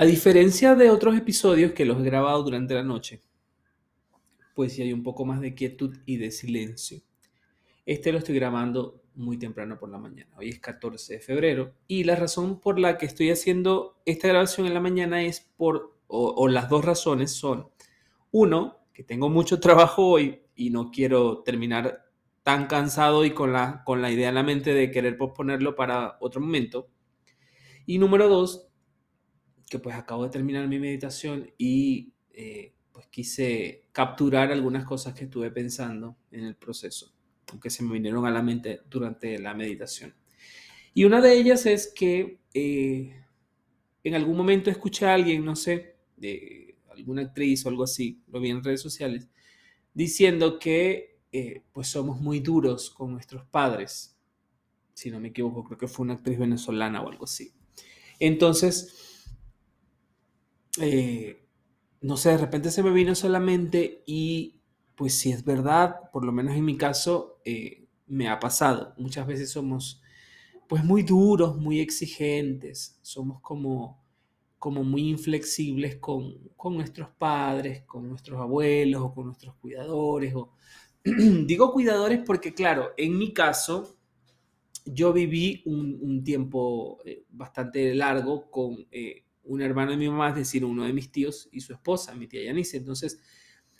A diferencia de otros episodios que los he grabado durante la noche, pues sí hay un poco más de quietud y de silencio. Este lo estoy grabando muy temprano por la mañana. Hoy es 14 de febrero y la razón por la que estoy haciendo esta grabación en la mañana es por, o, las dos razones son, uno, que tengo mucho trabajo hoy y no quiero terminar tan cansado y con la, con la idea en la mente de querer posponerlo para otro momento. Y número dos, que pues acabo de terminar mi meditación y eh, pues quise capturar algunas cosas que estuve pensando en el proceso que se me vinieron a la mente durante la meditación. Y una de ellas es que eh, en algún momento escuché a alguien, no sé, de alguna actriz o algo así, lo vi en redes sociales, diciendo que eh, pues somos muy duros con nuestros padres. Si no me equivoco, creo que fue una actriz venezolana o algo así. Entonces, eh, no sé, de repente se me vino solamente y pues si es verdad, por lo menos en mi caso, eh, me ha pasado. Muchas veces somos pues muy duros, muy exigentes, somos como, como muy inflexibles con, nuestros padres, con nuestros abuelos o con nuestros cuidadores. O... Digo cuidadores porque, claro, en mi caso, yo viví un, tiempo eh, bastante largo con un hermano de mi mamá, es decir, uno de mis tíos y su esposa, mi tía Yanice. Entonces,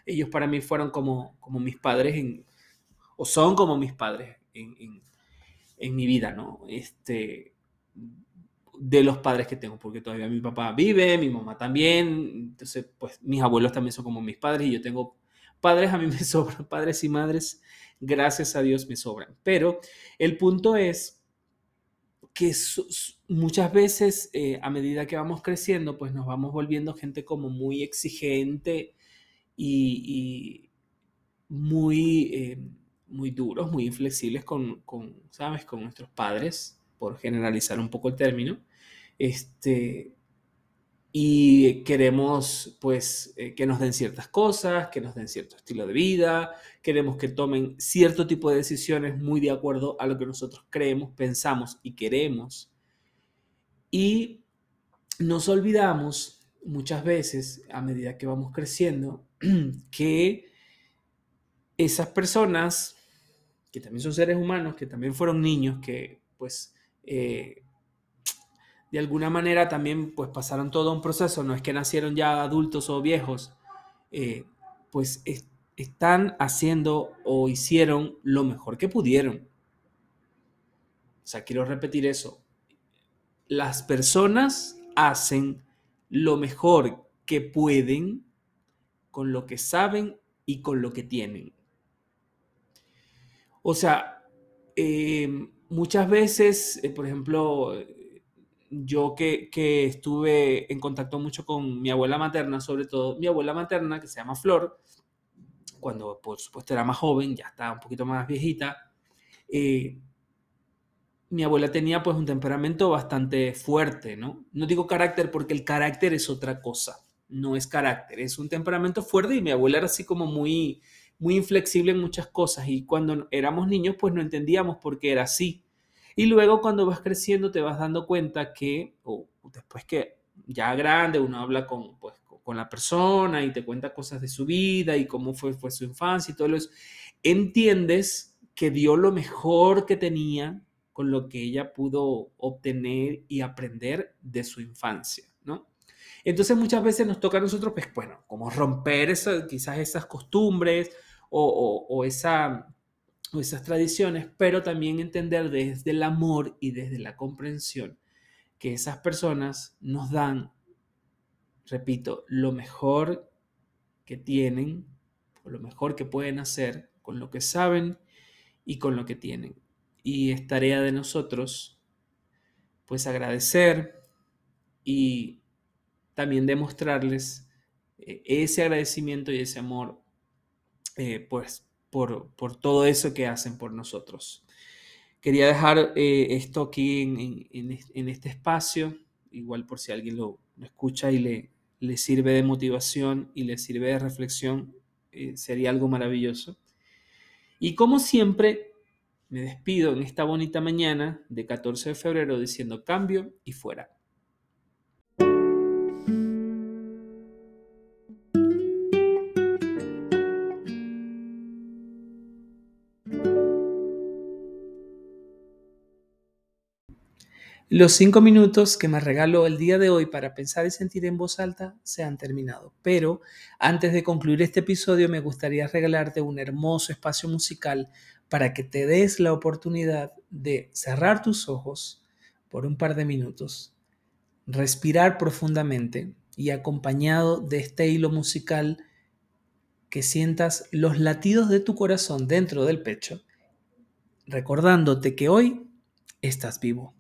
ellos para mí fueron como, como mis padres, en, o son como mis padres en, en, mi vida, ¿no? Este, de los padres que tengo, porque todavía mi papá vive, mi mamá también, entonces pues mis abuelos también son como mis padres y yo tengo padres, a mí me sobran, padres y madres, gracias a Dios me sobran. Pero el punto es que muchas veces eh, a medida que vamos creciendo, pues nos vamos volviendo gente como muy exigente y, muy, eh, muy duros, muy inflexibles con, con, ¿sabes? Con nuestros padres, por generalizar un poco el término. Este, y queremos pues eh, que nos den ciertas cosas, que nos den cierto estilo de vida, queremos que tomen cierto tipo de decisiones muy de acuerdo a lo que nosotros creemos, pensamos y queremos. Y nos olvidamos muchas veces, a medida que vamos creciendo, que esas personas, que también son seres humanos, que también fueron niños, que pues eh, de alguna manera también pues pasaron todo un proceso, no es que nacieron ya adultos o viejos, eh, pues están haciendo o hicieron lo mejor que pudieron. O sea, quiero repetir eso. Las personas hacen lo mejor que pueden con lo que saben y con lo que tienen. O sea, em, muchas veces, eh, por ejemplo, yo que, estuve en contacto mucho con mi abuela materna, sobre todo mi abuela materna, que se llama Flor, cuando por supuesto era más joven, ya está un poquito más viejita, eh, mi abuela tenía pues un temperamento bastante fuerte, ¿no? No digo carácter porque el carácter es otra cosa no es carácter, es un temperamento fuerte y mi abuela era así como muy, muy inflexible en muchas cosas y cuando éramos niños pues no entendíamos por qué era así. Y luego cuando vas creciendo te vas dando cuenta que, o después que ya grande uno habla con, pues, con la persona y te cuenta cosas de su vida y cómo fue, fue su infancia y todo eso, entiendes que dio lo mejor que tenía con lo que ella pudo obtener y aprender de su infancia, ¿no? Entonces muchas veces nos toca a nosotros, pues bueno, como romper quizás esas costumbres o, esa, o esas tradiciones, pero también entender desde el amor y desde la comprensión que esas personas nos dan, repito, lo mejor que tienen, o lo mejor que pueden hacer con lo que saben y con lo que tienen. Y es tarea de nosotros, pues agradecer y también demostrarles eh, ese agradecimiento y ese amor eh, pues, por, por, todo eso que hacen por nosotros. Quería dejar eh, esto aquí en, en, este espacio, igual por si alguien lo, escucha y le, le, sirve de motivación y le sirve de reflexión, sería algo maravilloso. Y como siempre, me despido en esta bonita mañana de 14 de febrero diciendo cambio y fuera. Los cinco minutos que me regaló el día de hoy para pensar y sentir en voz alta se han terminado. Pero antes de concluir este episodio me gustaría regalarte un hermoso espacio musical para que te des la oportunidad de cerrar tus ojos por un par de minutos, respirar profundamente y acompañado de este hilo musical que sientas los latidos de tu corazón dentro del pecho, recordándote que hoy estás vivo.